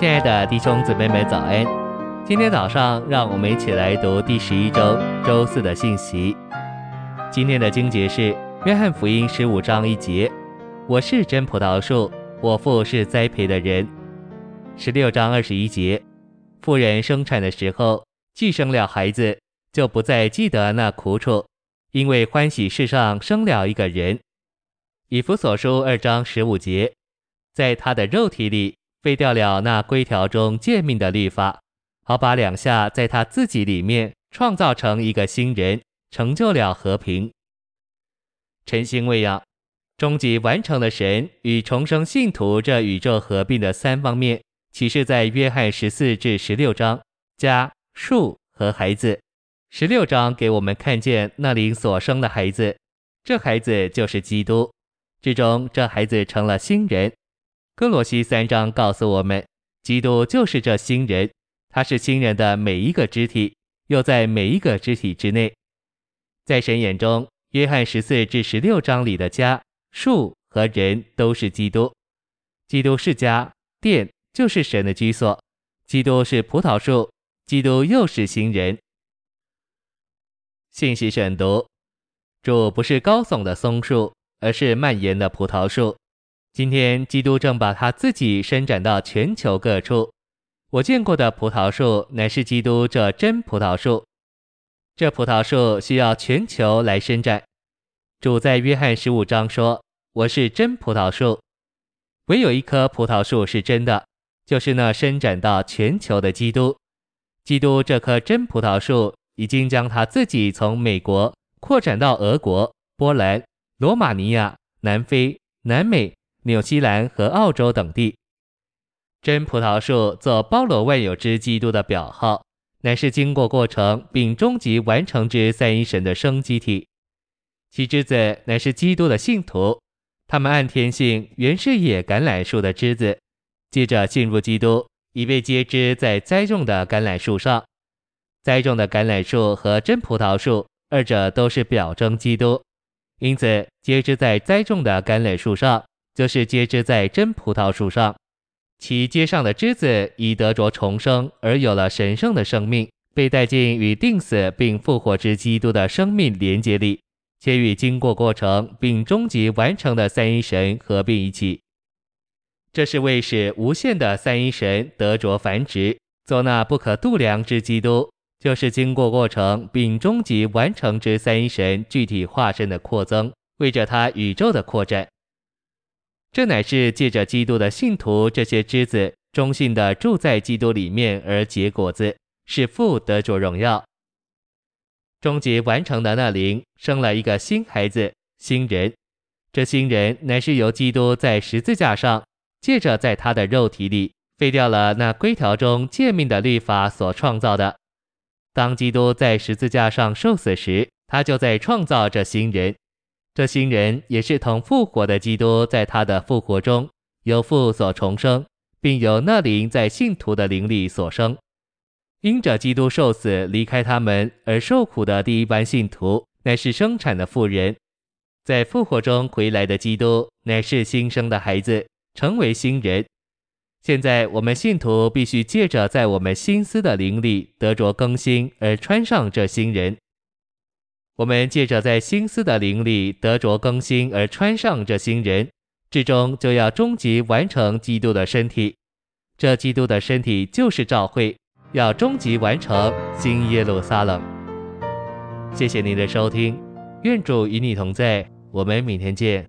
亲爱的弟兄姊妹们，早安！今天早上，让我们一起来读第十一周周四的信息。今天的经节是《约翰福音》十五章一节：“我是真葡萄树，我父是栽培的人。”十六章二十一节：“妇人生产的时候，既生了孩子，就不再记得那苦楚，因为欢喜世上生了一个人。”以弗所书二章十五节：“在他的肉体里。”废掉了那规条中诫命的律法，好把两下在他自己里面创造成一个新人，成就了和平。晨星未央，终极完成了神与重生信徒这宇宙合并的三方面，启示在约翰十四至十六章，家、树和孩子。十六章给我们看见那灵所生的孩子，这孩子就是基督，最终这孩子成了新人。歌罗西三章告诉我们，基督就是这新人，他是新人的每一个肢体，又在每一个肢体之内。在神眼中，约翰十四至十六章里的家、树和人都是基督。基督是家，殿就是神的居所。基督是葡萄树，基督又是新人。信息选读：主不是高耸的松树，而是蔓延的葡萄树。今天，基督正把他自己伸展到全球各处。我见过的葡萄树乃是基督这真葡萄树。这葡萄树需要全球来伸展。主在约翰十五章说：“我是真葡萄树。”唯有一棵葡萄树是真的，就是那伸展到全球的基督。基督这棵真葡萄树已经将他自己从美国扩展到俄国、波兰、罗马尼亚、南非、南美。纽西兰和澳洲等地，真葡萄树做包罗万有之基督的表号，乃是经过过程并终极完成之三一神的生机体。其枝子乃是基督的信徒，他们按天性原是野橄榄树的枝子，接着进入基督，已被接枝在栽种的橄榄树上。栽种的橄榄树和真葡萄树，二者都是表征基督，因此接枝在栽种的橄榄树上。就是接枝在真葡萄树上，其接上的枝子已得着重生，而有了神圣的生命，被带进与定死并复活之基督的生命连接里，且与经过过程并终极完成的三一神合并一起。这是为使无限的三一神得着繁殖，做那不可度量之基督，就是经过过程并终极完成之三一神具体化身的扩增，为着他宇宙的扩展。这乃是借着基督的信徒这些枝子忠信的住在基督里面而结果子，是父得着荣耀。终极完成的那灵生了一个新孩子，新人。这新人乃是由基督在十字架上，借着在他的肉体里废掉了那规条中诫命的律法所创造的。当基督在十字架上受死时，他就在创造这新人。这新人也是同复活的基督，在他的复活中由父所重生，并由那灵在信徒的灵里所生。因着基督受死离开他们而受苦的第一班信徒，乃是生产的妇人；在复活中回来的基督，乃是新生的孩子，成为新人。现在我们信徒必须借着在我们心思的灵里得着更新，而穿上这新人。我们借着在心思的灵里得着更新而穿上这新人，至终就要终极完成基督的身体。这基督的身体就是教会，要终极完成新耶路撒冷。谢谢您的收听，愿主与你同在，我们明天见。